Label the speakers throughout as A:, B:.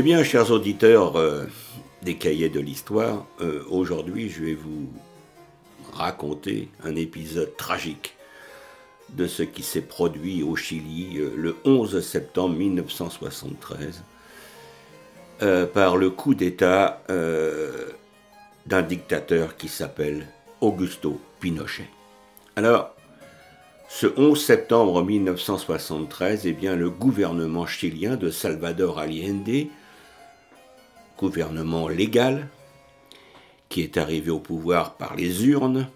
A: Eh bien, chers auditeurs euh, des cahiers de l'histoire, euh, aujourd'hui je vais vous raconter un épisode tragique de ce qui s'est produit au Chili euh, le 11 septembre 1973 par le coup d'État d'un dictateur qui s'appelle Augusto Pinochet. Alors, ce 11 septembre 1973, eh bien, le gouvernement chilien de Salvador Allende gouvernement légal, qui est arrivé au pouvoir par les urnes,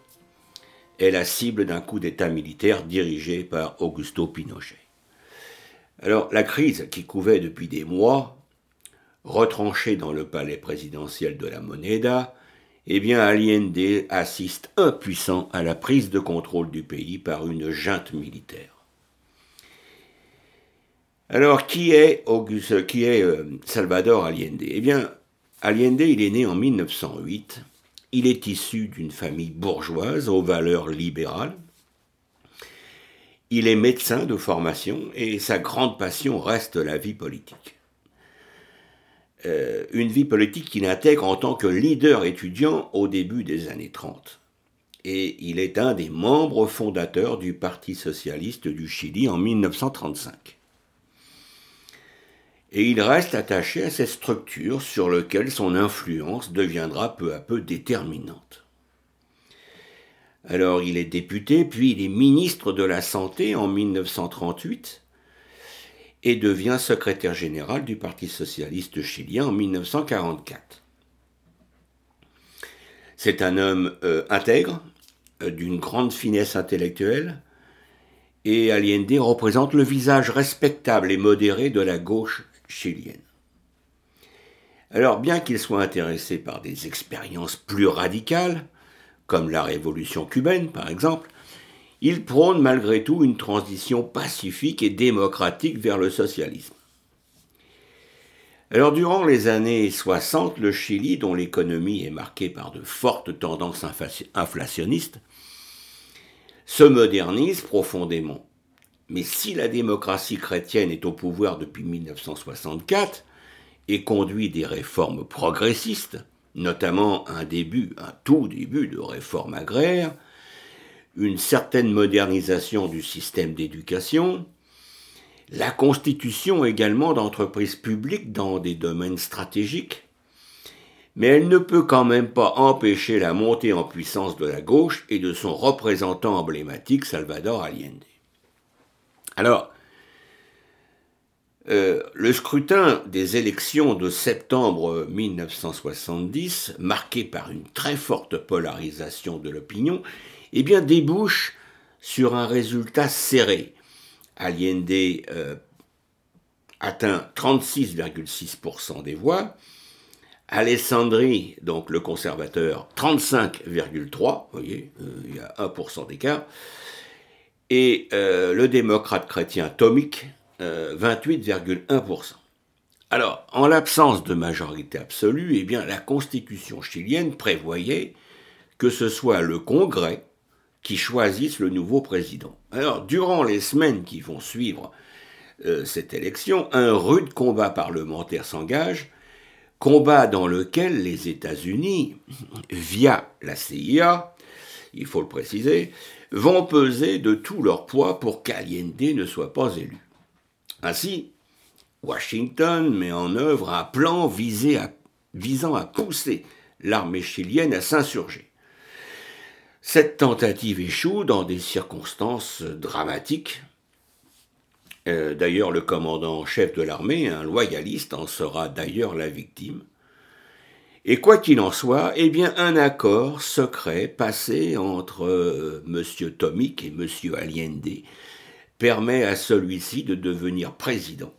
A: est la cible d'un coup d'État militaire dirigé par Augusto Pinochet. Alors la crise qui couvait depuis des mois, retranchée dans le palais présidentiel de la Moneda, eh bien Allende assiste impuissant à la prise de contrôle du pays par une junte militaire. Alors, qui est, euh, Salvador Allende? Eh bien, Allende, il est né en 1908. Il est issu d'une famille bourgeoise aux valeurs libérales. Il est médecin de formation et sa grande passion reste la vie politique. Euh, une vie politique qu'il intègre en tant que leader étudiant au début des années 30. Et il est un des membres fondateurs du Parti socialiste du Chili en 1935 et il reste attaché à cette structure sur laquelle son influence deviendra peu à peu déterminante. Alors il est député, puis il est ministre de la Santé en 1938 et devient secrétaire général du Parti socialiste chilien en 1944. C'est un homme euh, intègre, euh, d'une grande finesse intellectuelle, et Allende représente le visage respectable et modéré de la gauche Alors, bien qu'il soit intéressé par des expériences plus radicales, comme la révolution cubaine par exemple, il prône malgré tout une transition pacifique et démocratique vers le socialisme. Alors durant les années 60, le Chili, dont l'économie est marquée par de fortes tendances inflationnistes, se modernise profondément. Mais si la démocratie chrétienne est au pouvoir depuis 1964 et conduit des réformes progressistes, notamment un début, un tout début de réforme agraire, une certaine modernisation du système d'éducation, la constitution également d'entreprises publiques dans des domaines stratégiques, mais elle ne peut quand même pas empêcher la montée en puissance de la gauche et de son représentant emblématique Salvador Allende. Alors, euh, le scrutin des élections de septembre 1970, marqué par une très forte polarisation de l'opinion, eh bien débouche sur un résultat serré. Allende euh, atteint 36,6% des voix, Alessandri, donc le conservateur, 35,3%, vous voyez, euh, il y a 1% d'écart, et euh, le démocrate chrétien Tomic, 28,1%. Euh, Alors, en l'absence de majorité absolue, eh bien, la constitution chilienne prévoyait que ce soit le Congrès qui choisisse le nouveau président. Alors, durant les semaines qui vont suivre euh, cette élection, un rude combat parlementaire s'engage, combat dans lequel les États-Unis, via la CIA, il faut le préciser, vont peser de tout leur poids pour qu'Allende ne soit pas élu. Ainsi, Washington met en œuvre un plan visant à pousser l'armée chilienne à s'insurger. Cette tentative échoue dans des circonstances dramatiques. Euh, d'ailleurs, le commandant en chef de l'armée, un loyaliste, en sera d'ailleurs la victime. Et quoi qu'il en soit, eh bien, un accord secret passé entre euh, M. Tomic et M. Allende permet à celui-ci de devenir président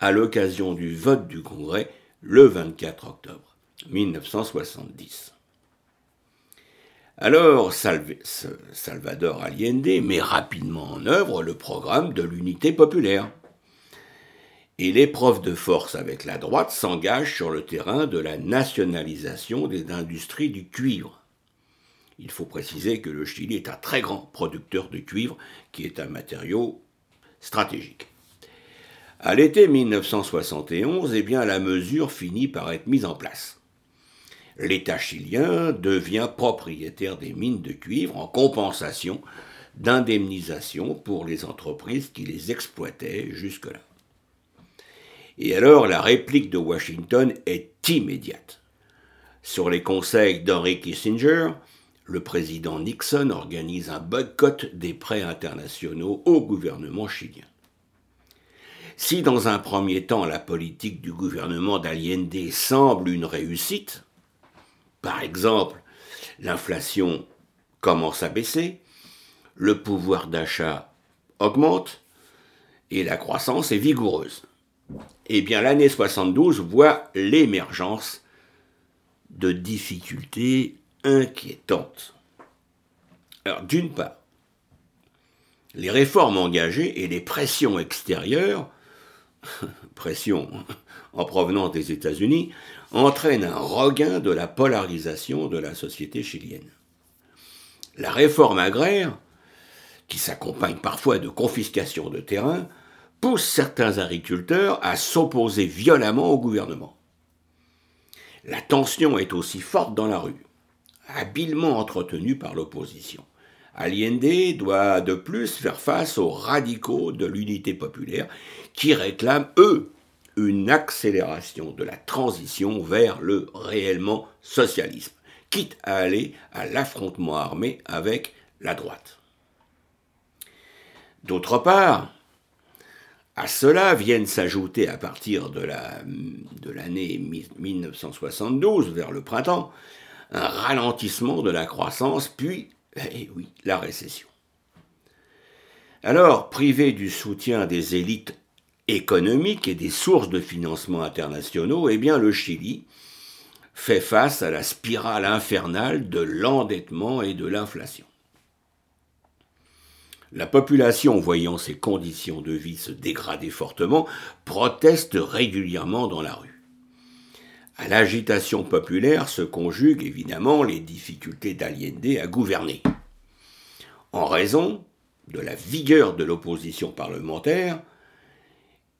A: à l'occasion du vote du Congrès le 24 octobre 1970. Alors Salvador Allende met rapidement en œuvre le programme de l'unité populaire et l'épreuve de force avec la droite s'engage sur le terrain de la nationalisation des industries du cuivre. Il faut préciser que le Chili est un très grand producteur de cuivre, qui est un matériau stratégique. À l'été 1971, eh bien, la mesure finit par être mise en place. L'État chilien devient propriétaire des mines de cuivre en compensation d'indemnisation pour les entreprises qui les exploitaient jusque-là. Et alors la réplique de Washington est immédiate. Sur les conseils d'Henry Kissinger, le président Nixon organise un boycott des prêts internationaux au gouvernement chilien. Si dans un premier temps la politique du gouvernement d'Allende semble une réussite, par exemple l'inflation commence à baisser, le pouvoir d'achat augmente et la croissance est vigoureuse. Eh bien l'année 72 voit l'émergence de difficultés inquiétantes. Alors d'une part, les réformes engagées et les pressions extérieures pression en provenance des États-Unis, entraîne un regain de la polarisation de la société chilienne. La réforme agraire, qui s'accompagne parfois de confiscation de terrain, pousse certains agriculteurs à s'opposer violemment au gouvernement. La tension est aussi forte dans la rue, habilement entretenue par l'opposition. Allende doit de plus faire face aux radicaux de l'unité populaire qui réclament, eux, une accélération de la transition vers le réellement socialisme, quitte à aller à l'affrontement armé avec la droite. D'autre part, à cela viennent s'ajouter à partir de l'année 1972, vers le printemps, un ralentissement de la croissance, puis eh la récession. Alors, privé du soutien des élites économiques et des sources de financement internationaux, eh bien le Chili fait face à la spirale infernale de l'endettement et de l'inflation. La population, voyant ses conditions de vie se dégrader fortement, proteste régulièrement dans la rue. À l'agitation populaire se conjuguent évidemment les difficultés d'Allende à gouverner. En raison de la vigueur de l'opposition parlementaire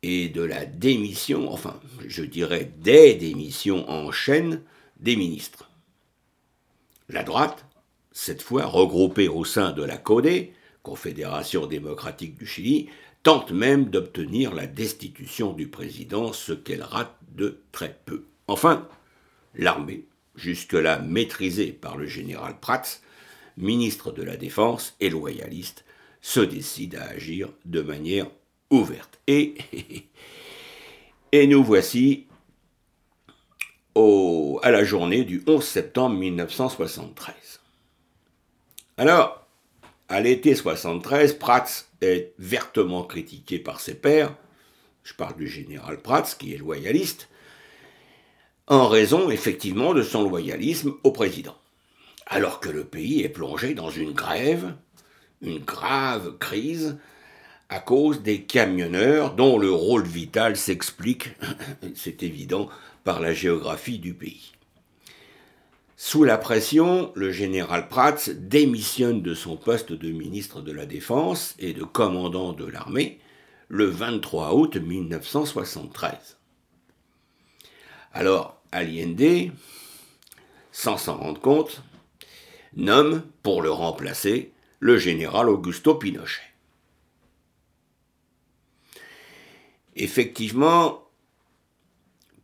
A: et de la démission, enfin je dirais des démissions en chaîne des ministres. La droite, cette fois regroupée au sein de la CODE, Confédération démocratique du Chili, tente même d'obtenir la destitution du président, ce qu'elle rate de très peu. Enfin, l'armée, jusque-là maîtrisée par le général Prats, ministre de la Défense et loyaliste, se décide à agir de manière ouverte. Et, et nous voici au, à la journée du 11 septembre 1973. Alors, à l'été 73, Prats est vertement critiqué par ses pairs. Je parle du général Prats, qui est loyaliste, en raison effectivement de son loyalisme au président. Alors que le pays est plongé dans une grève, une grave crise, à cause des camionneurs dont le rôle vital s'explique, c'est évident, par la géographie du pays. Sous la pression, le général Prats démissionne de son poste de ministre de la Défense et de commandant de l'armée le 23 août 1973. Alors, Allende, sans s'en rendre compte, nomme pour le remplacer le général Augusto Pinochet. Effectivement,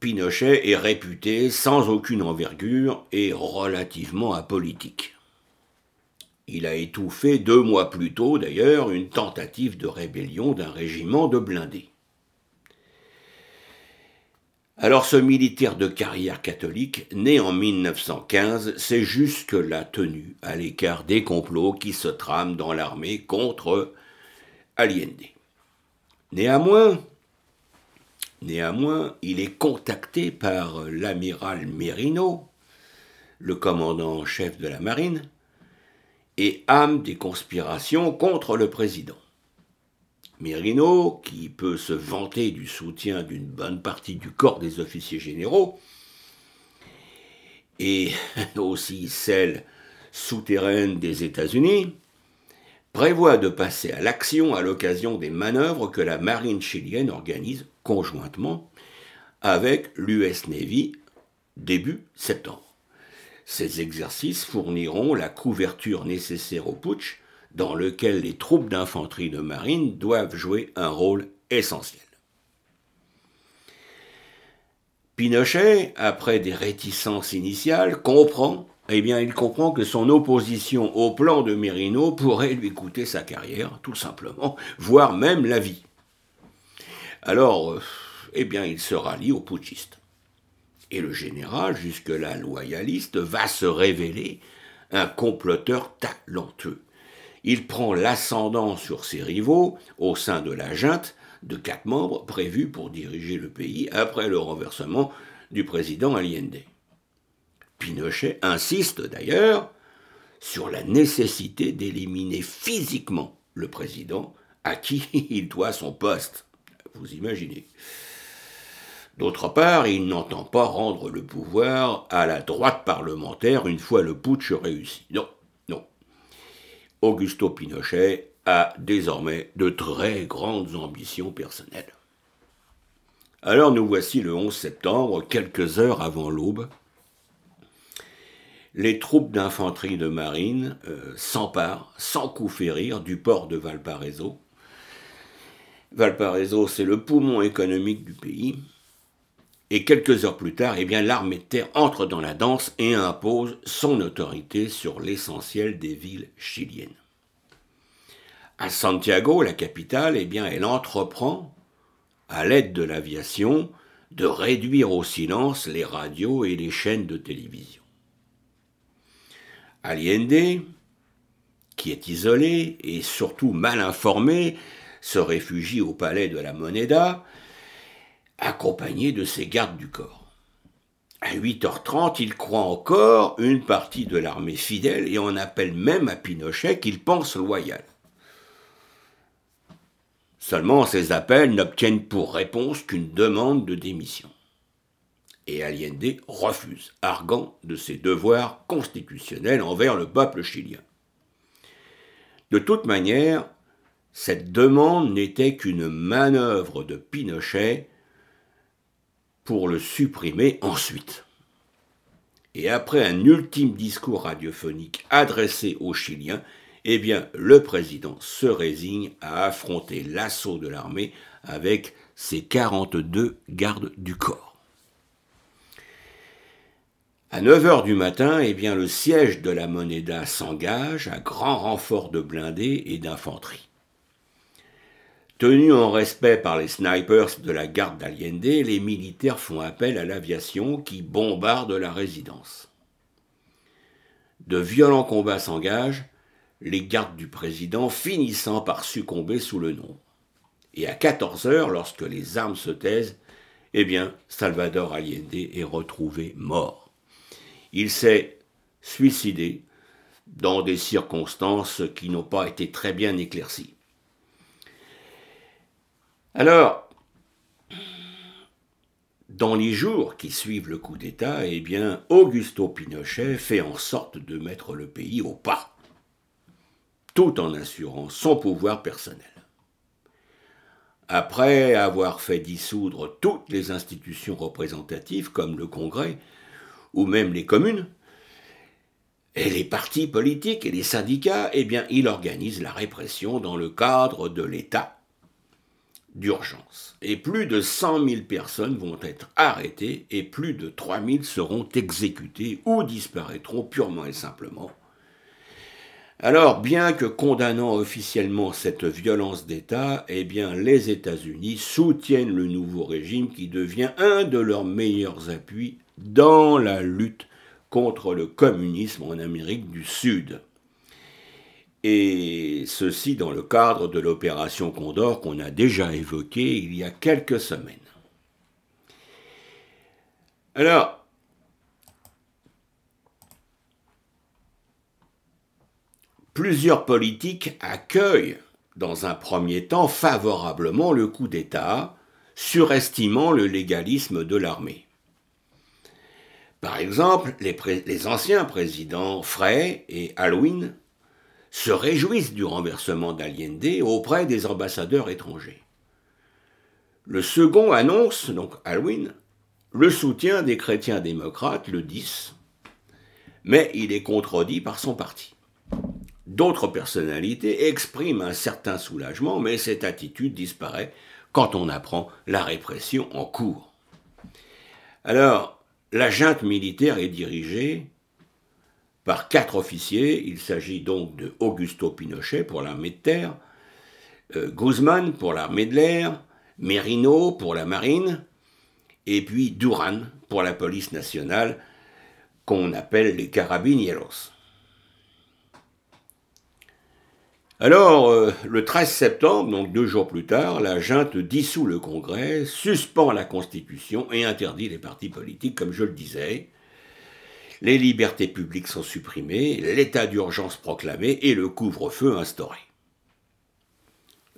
A: Pinochet est réputé sans aucune envergure et relativement apolitique. Il a étouffé deux mois plus tôt, d'ailleurs, une tentative de rébellion d'un régiment de blindés. Alors ce militaire de carrière catholique, né en 1915, c'est jusque-là tenu à l'écart des complots qui se trament dans l'armée contre Allende. Néanmoins, néanmoins, il est contacté par l'amiral Merino, le commandant en chef de la marine, et âme des conspirations contre le président. Merino, qui peut se vanter du soutien d'une bonne partie du corps des officiers généraux, et aussi celle souterraine des États-Unis, prévoit de passer à l'action à l'occasion des manœuvres que la marine chilienne organise conjointement avec l'US Navy début septembre. Ces exercices fourniront la couverture nécessaire au putsch dans lequel les troupes d'infanterie de marine doivent jouer un rôle essentiel. Pinochet, après des réticences initiales, comprend, eh bien, il comprend que son opposition au plan de Mérino pourrait lui coûter sa carrière, tout simplement, voire même la vie. Alors, euh, eh bien, il se rallie aux putschistes. Et le général, jusque-là loyaliste, va se révéler un comploteur talentueux. Il prend l'ascendant sur ses rivaux au sein de la junte de quatre membres prévus pour diriger le pays après le renversement du président Allende. Pinochet insiste d'ailleurs sur la nécessité d'éliminer physiquement le président à qui il doit son poste. Vous imaginez. D'autre part, il n'entend pas rendre le pouvoir à la droite parlementaire une fois le putsch réussi. Non, non. Augusto Pinochet a désormais de très grandes ambitions personnelles. Alors nous voici le 11 septembre, quelques heures avant l'aube. Les troupes d'infanterie de marine euh, s'emparent, sans coup férir, du port de Valparaiso. Valparaiso, c'est le poumon économique du pays. Et quelques heures plus tard, eh bien, l'armée de terre entre dans la danse et impose son autorité sur l'essentiel des villes chiliennes. À Santiago, la capitale, eh elle entreprend, à l'aide de l'aviation, de réduire au silence les radios et les chaînes de télévision. Allende, qui est isolé et surtout mal informé, se réfugie au palais de la Moneda accompagné de ses gardes du corps. À 8h30, il croit encore une partie de l'armée fidèle et en appelle même à Pinochet qu'il pense loyal. Seulement, ces appels n'obtiennent pour réponse qu'une demande de démission. Et Allende refuse, arguant de ses devoirs constitutionnels envers le peuple chilien. De toute manière, cette demande n'était qu'une manœuvre de Pinochet pour le supprimer ensuite. Et après un ultime discours radiophonique adressé aux Chiliens, eh bien, le président se résigne à affronter l'assaut de l'armée avec ses 42 gardes du corps. À 9 heures du matin, eh bien, le siège de la Moneda s'engage à grand renfort de blindés et d'infanterie. Tenus en respect par les snipers de la garde d'Allende, les militaires font appel à l'aviation qui bombarde la résidence. De violents combats s'engagent, les gardes du président finissant par succomber sous le nom. Et à 14 heures, lorsque les armes se taisent, eh bien, Salvador Allende est retrouvé mort. Il s'est suicidé dans des circonstances qui n'ont pas été très bien éclaircies. Alors, dans les jours qui suivent le coup d'État, eh bien, Augusto Pinochet fait en sorte de mettre le pays au pas, tout en assurant son pouvoir personnel. Après avoir fait dissoudre toutes les institutions représentatives comme le Congrès ou même les communes, et les partis politiques et les syndicats, eh bien, il organise la répression dans le cadre de l'État d'urgence. Et plus de 100 000 personnes vont être arrêtées et plus de 3 000 seront exécutées ou disparaîtront purement et simplement. Alors, bien que condamnant officiellement cette violence d'État, eh bien, les États-Unis soutiennent le nouveau régime qui devient un de leurs meilleurs appuis dans la lutte contre le communisme en Amérique du Sud et ceci dans le cadre de l'opération Condor qu'on a déjà évoquée il y a quelques semaines. Alors, plusieurs politiques accueillent dans un premier temps favorablement le coup d'État, surestimant le légalisme de l'armée. Par exemple, les, anciens présidents Frey et Halloween se réjouissent du renversement d'Allende auprès des ambassadeurs étrangers. Le second annonce, donc Halloween, le soutien des chrétiens démocrates le 10, mais il est contredit par son parti. D'autres personnalités expriment un certain soulagement, mais cette attitude disparaît quand on apprend la répression en cours. Alors, la junte militaire est dirigée par quatre officiers. Il s'agit donc de Augusto Pinochet pour l'armée de terre, euh, Guzman pour l'armée de l'air, Merino pour la marine, et puis Duran pour la police nationale, qu'on appelle les carabinieros. Alors, euh, le 13 septembre, donc deux jours plus tard, la junte dissout le Congrès, suspend la Constitution et interdit les partis politiques, comme je le disais. Les libertés publiques sont supprimées, l'état d'urgence proclamé et le couvre-feu instauré.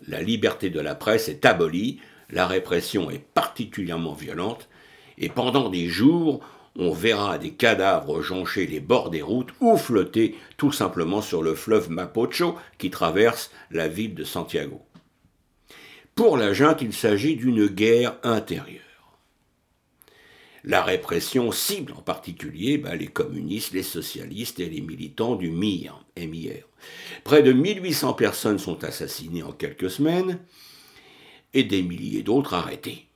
A: La liberté de la presse est abolie, la répression est particulièrement violente, et pendant des jours, on verra des cadavres joncher les bords des routes ou flotter tout simplement sur le fleuve Mapocho qui traverse la ville de Santiago. Pour la junte, il s'agit d'une guerre intérieure. La répression cible en particulier bah, les communistes, les socialistes et les militants du MIR, MIR. Près de 1800 personnes sont assassinées en quelques semaines et des milliers d'autres arrêtées.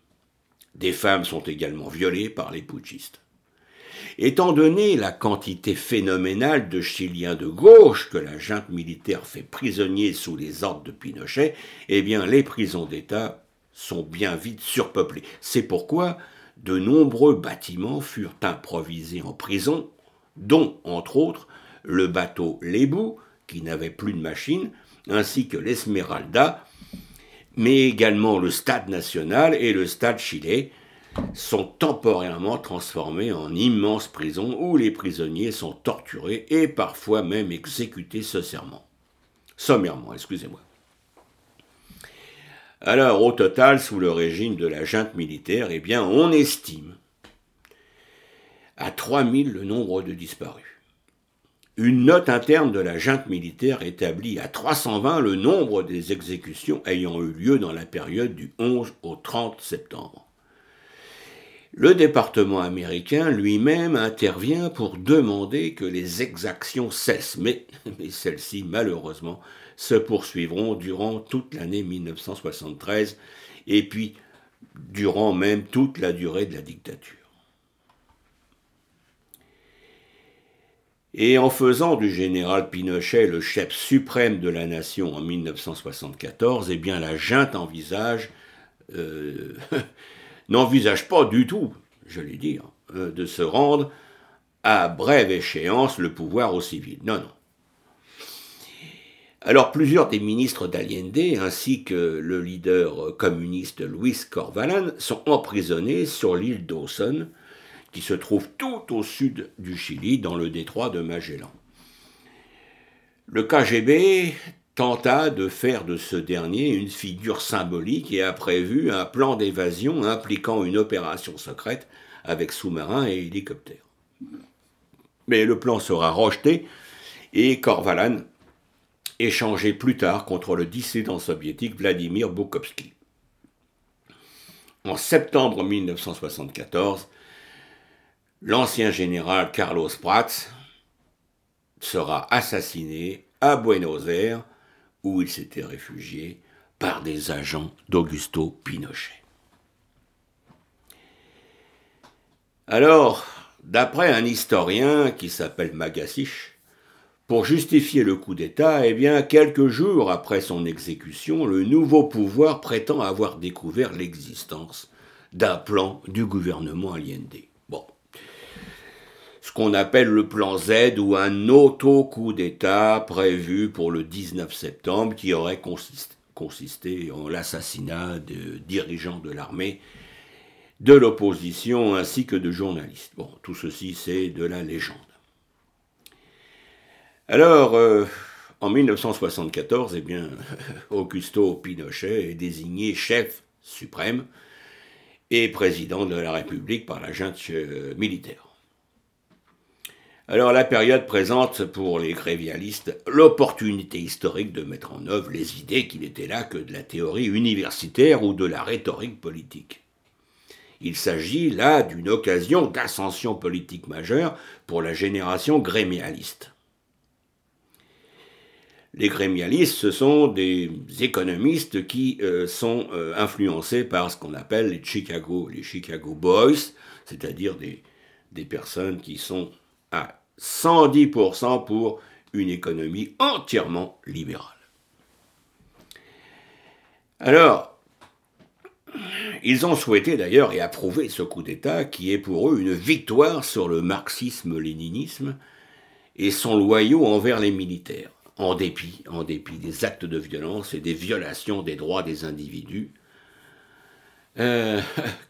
A: Des femmes sont également violées par les putschistes. Étant donné la quantité phénoménale de Chiliens de gauche que la junte militaire fait prisonniers sous les ordres de Pinochet, eh bien les prisons d'État sont bien vite surpeuplées. C'est pourquoi de nombreux bâtiments furent improvisés en prison, dont, entre autres, le bateau Lébou, qui n'avait plus de machine, ainsi que l'Esmeralda, mais également le Stade national et le Stade chilais, sont temporairement transformés en immenses prisons où les prisonniers sont torturés et parfois même exécutés sommairement. Sommairement, excusez-moi. Alors, au total, sous le régime de la junte militaire, eh bien, on estime à 3000 le nombre de disparus. Une note interne de la junte militaire établit à 320 le nombre des exécutions ayant eu lieu dans la période du 11 au 30 septembre. Le département américain lui-même intervient pour demander que les exactions cessent, mais, celles-ci, malheureusement, se poursuivront durant toute l'année 1973 et puis durant même toute la durée de la dictature. Et en faisant du général Pinochet le chef suprême de la nation en 1974, eh bien la junte envisage euh, n'envisage pas du tout, je l'ai dit, euh, de se rendre à brève échéance le pouvoir au civil. Non, non. Alors plusieurs des ministres d'Allende, ainsi que le leader communiste Luis Corvalan, sont emprisonnés sur l'île Dawson, qui se trouve tout au sud du Chili, dans le détroit de Magellan. Le KGB tenta de faire de ce dernier une figure symbolique et a prévu un plan d'évasion impliquant une opération secrète avec sous-marins et hélicoptères. Mais le plan sera rejeté et Korvalan échangé plus tard contre le dissident soviétique Vladimir Bukovsky. En septembre 1974, l'ancien général Carlos Prats sera assassiné à Buenos Aires où il s'était réfugié par des agents d'Augusto Pinochet. Alors, d'après un historien qui s'appelle Magassich, pour justifier le coup d'État, eh bien, quelques jours après son exécution, le nouveau pouvoir prétend avoir découvert l'existence d'un plan du gouvernement Allende ce qu'on appelle le plan Z ou un auto-coup d'État prévu pour le 19 septembre qui aurait consisté, en l'assassinat de dirigeants de l'armée, de l'opposition ainsi que de journalistes. Bon, tout ceci c'est de la légende. Alors, euh, en 1974, eh Augusto Pinochet est désigné chef suprême et président de la République par la junte euh, militaire. Alors la période présente pour les grévialistes l'opportunité historique de mettre en œuvre les idées qui n'étaient là que de la théorie universitaire ou de la rhétorique politique. Il s'agit là d'une occasion d'ascension politique majeure pour la génération grémialiste. Les grémialistes, ce sont des économistes qui euh, sont euh, influencés par ce qu'on appelle les Chicago, les Chicago Boys, c'est-à-dire des, des personnes qui sont à 110% pour une économie entièrement libérale. Alors, ils ont souhaité d'ailleurs et approuvé ce coup d'État qui est pour eux une victoire sur le marxisme-léninisme et sont loyaux envers les militaires, en dépit, des actes de violence et des violations des droits des individus euh,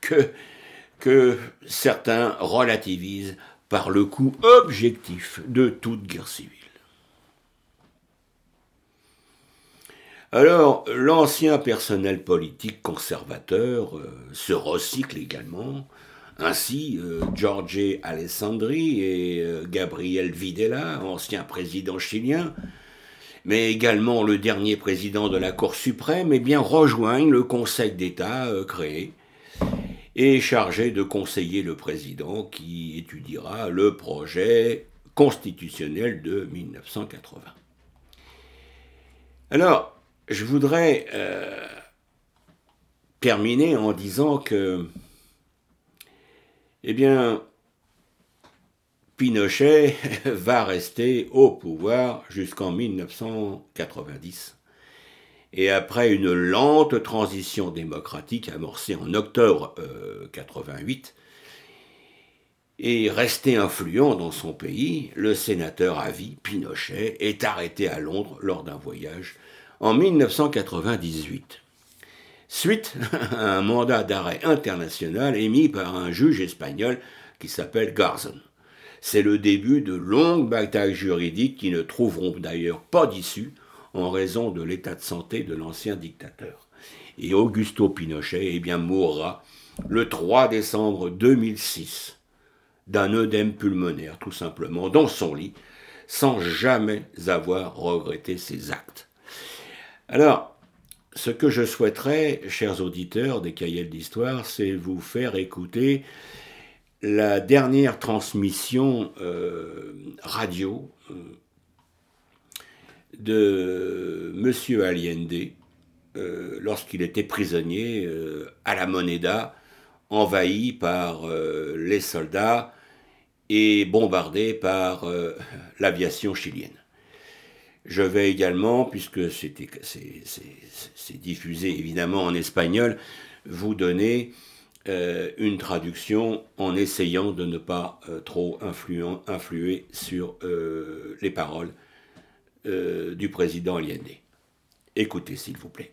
A: que certains relativisent par le coût objectif de toute guerre civile. Alors, l'ancien personnel politique conservateur euh, se recycle également. Ainsi, euh, Alessandri et euh, Gabriel Videla, ancien président chilien, mais également le dernier président de la Cour suprême, eh bien, rejoignent le Conseil d'État créé est chargé de conseiller le président qui étudiera le projet constitutionnel de 1980. Alors, je voudrais euh, terminer en disant que, eh bien, Pinochet va rester au pouvoir jusqu'en 1990 et après une lente transition démocratique amorcée en octobre 88, euh, et resté influent dans son pays, le sénateur à vie, Pinochet, est arrêté à Londres lors d'un voyage en 1998. Suite à un mandat d'arrêt international émis par un juge espagnol qui s'appelle Garzon. C'est le début de longues batailles juridiques qui ne trouveront d'ailleurs pas d'issue en raison de l'état de santé de l'ancien dictateur. Et Augusto Pinochet eh bien, mourra le 3 décembre 2006 d'un œdème pulmonaire, tout simplement, dans son lit, sans jamais avoir regretté ses actes. Alors, ce que je souhaiterais, chers auditeurs des cahiers d'histoire, c'est vous faire écouter la dernière transmission euh, radio euh, de M. Allende euh, lorsqu'il était prisonnier euh, à la Moneda, envahi par euh, les soldats et bombardé par l'aviation chilienne. Je vais également, puisque c'est diffusé évidemment en espagnol, vous donner une traduction en essayant de ne pas trop influer sur les paroles euh, du président Allende. Écoutez, s'il vous plaît.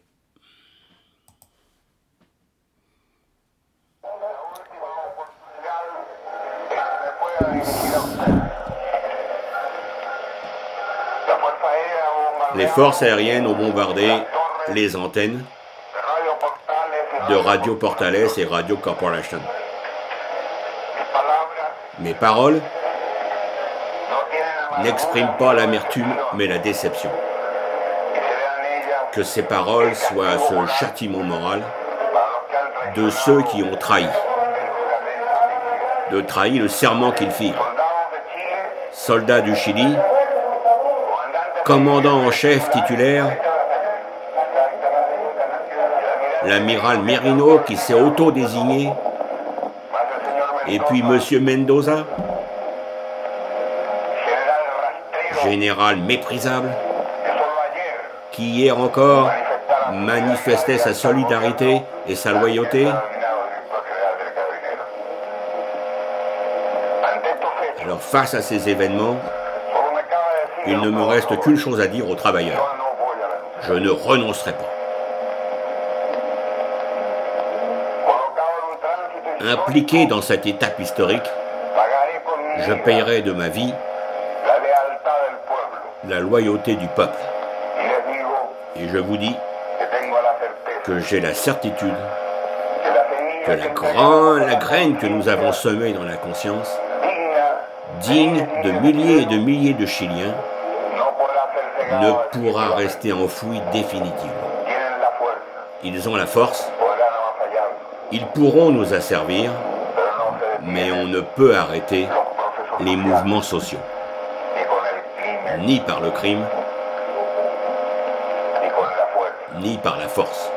A: Les forces aériennes ont bombardé les antennes de Radio Portales et Radio Corporation. Mes paroles n'exprime pas l'amertume, mais la déception. Que ces paroles soient ce châtiment moral de ceux qui ont trahi, de trahir le serment qu'ils firent. Soldats du Chili, commandant en chef titulaire, l'amiral Merino qui s'est auto-désigné, et puis M. Mendoza, général méprisable, qui hier encore manifestait sa solidarité et sa loyauté. Alors face à ces événements, il ne me reste qu'une chose à dire aux travailleurs. Je ne renoncerai pas. Impliqué dans cette étape historique, je payerai de ma vie la loyauté du peuple. Et je vous. Dis que j'ai la certitude que la, grande, la graine que nous avons semée dans la conscience, digne de milliers et de milliers de Chiliens, ne pourra rester enfoui définitivement. Ils ont la force, ils pourront nous asservir, mais on ne peut arrêter les mouvements sociaux, ni par le crime, ni par la force.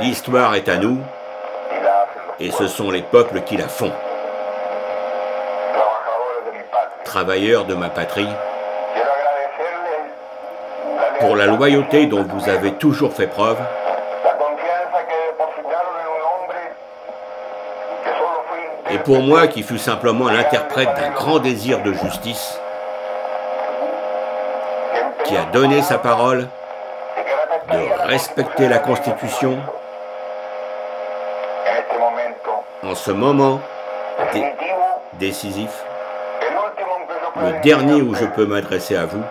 A: L'histoire est à nous, et ce sont les peuples qui la font. Travailleurs de ma patrie, pour la loyauté dont vous avez toujours fait preuve, et pour moi qui fus simplement l'interprète d'un grand désir de justice, donné sa parole, de respecter la Constitution, en ce moment décisif, le dernier où je peux m'adresser à vous,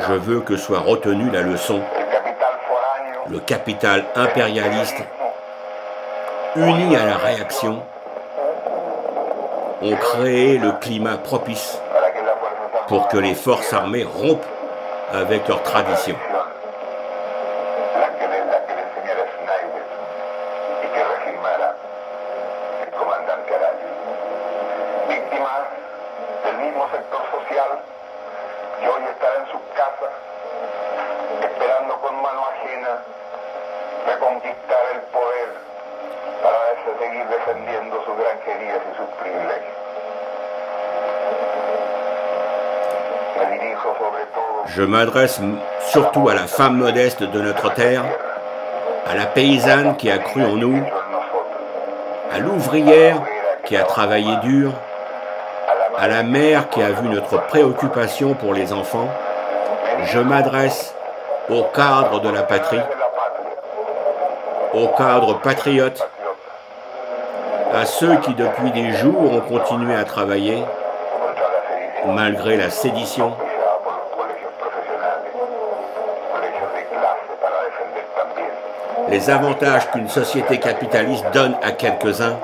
A: je veux que soit retenue la leçon. Le capital impérialiste, uni à la réaction, ont créé le climat propice pour que les forces armées rompent avec leurs traditions. Je m'adresse surtout à la femme modeste de notre terre, à la paysanne qui a cru en nous, à l'ouvrière qui a travaillé dur, à la mère qui a vu notre préoccupation pour les enfants. Je m'adresse au cadre de la patrie, au cadre patriote, à ceux qui depuis des jours ont continué à travailler malgré la sédition, les avantages qu'une société capitaliste donne à quelques-uns.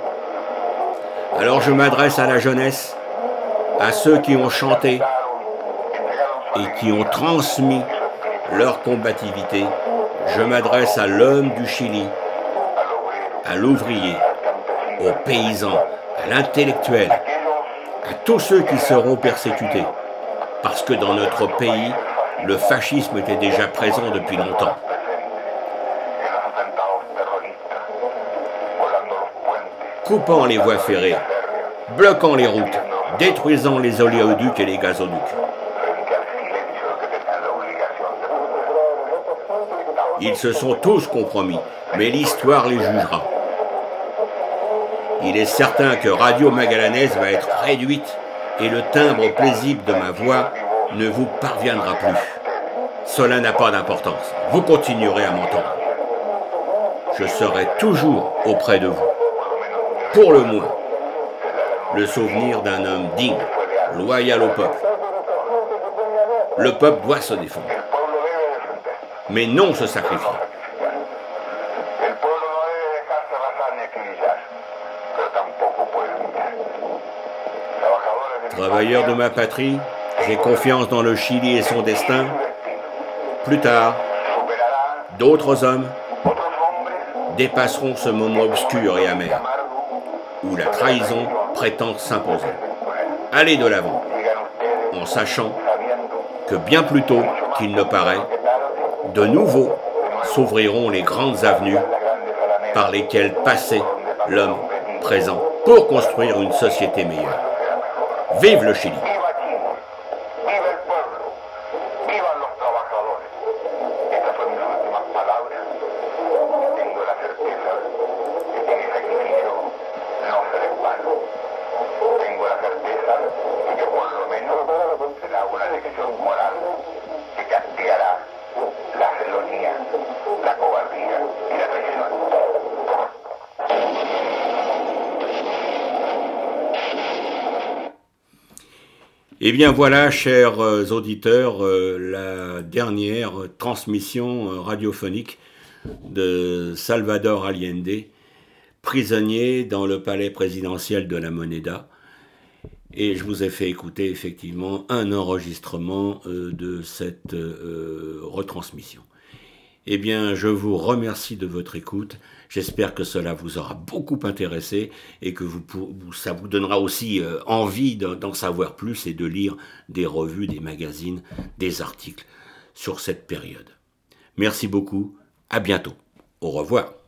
A: Alors je m'adresse à la jeunesse, à ceux qui ont chanté et qui ont transmis leur combativité. Je m'adresse à l'homme du Chili, à l'ouvrier, aux paysans, à l'intellectuel, à tous ceux qui seront persécutés. Parce que dans notre pays, le fascisme était déjà présent depuis longtemps. Coupant les voies ferrées, bloquant les routes, détruisant les oléoducs et les gazoducs. Ils se sont tous compromis, mais l'histoire les jugera. Il est certain que Radio Magalanaise va être réduite et le timbre paisible de ma voix ne vous parviendra plus. Cela n'a pas d'importance. Vous continuerez à m'entendre. Je serai toujours auprès de vous pour le moins, le souvenir d'un homme digne, loyal au peuple. Le peuple doit se défendre, mais non se sacrifier. Travailleur de ma patrie, j'ai confiance dans le Chili et son destin. Plus tard, d'autres hommes dépasseront ce moment obscur et amer où la trahison prétend s'imposer. Allez de l'avant, en sachant que bien plus tôt qu'il ne paraît, de nouveau s'ouvriront les grandes avenues par lesquelles passait l'homme présent pour construire une société meilleure. Vive le Chili Eh bien voilà, chers euh, auditeurs, euh, la dernière transmission euh, radiophonique de Salvador Allende, prisonnier dans le palais présidentiel de la Moneda. Et je vous ai fait écouter effectivement un enregistrement de cette retransmission. Eh bien, je vous remercie de votre écoute. J'espère que cela vous aura beaucoup intéressé et que ça vous donnera aussi euh, envie d'en savoir plus et de lire des revues, des magazines, des articles sur cette période. Merci beaucoup. À bientôt. Au revoir.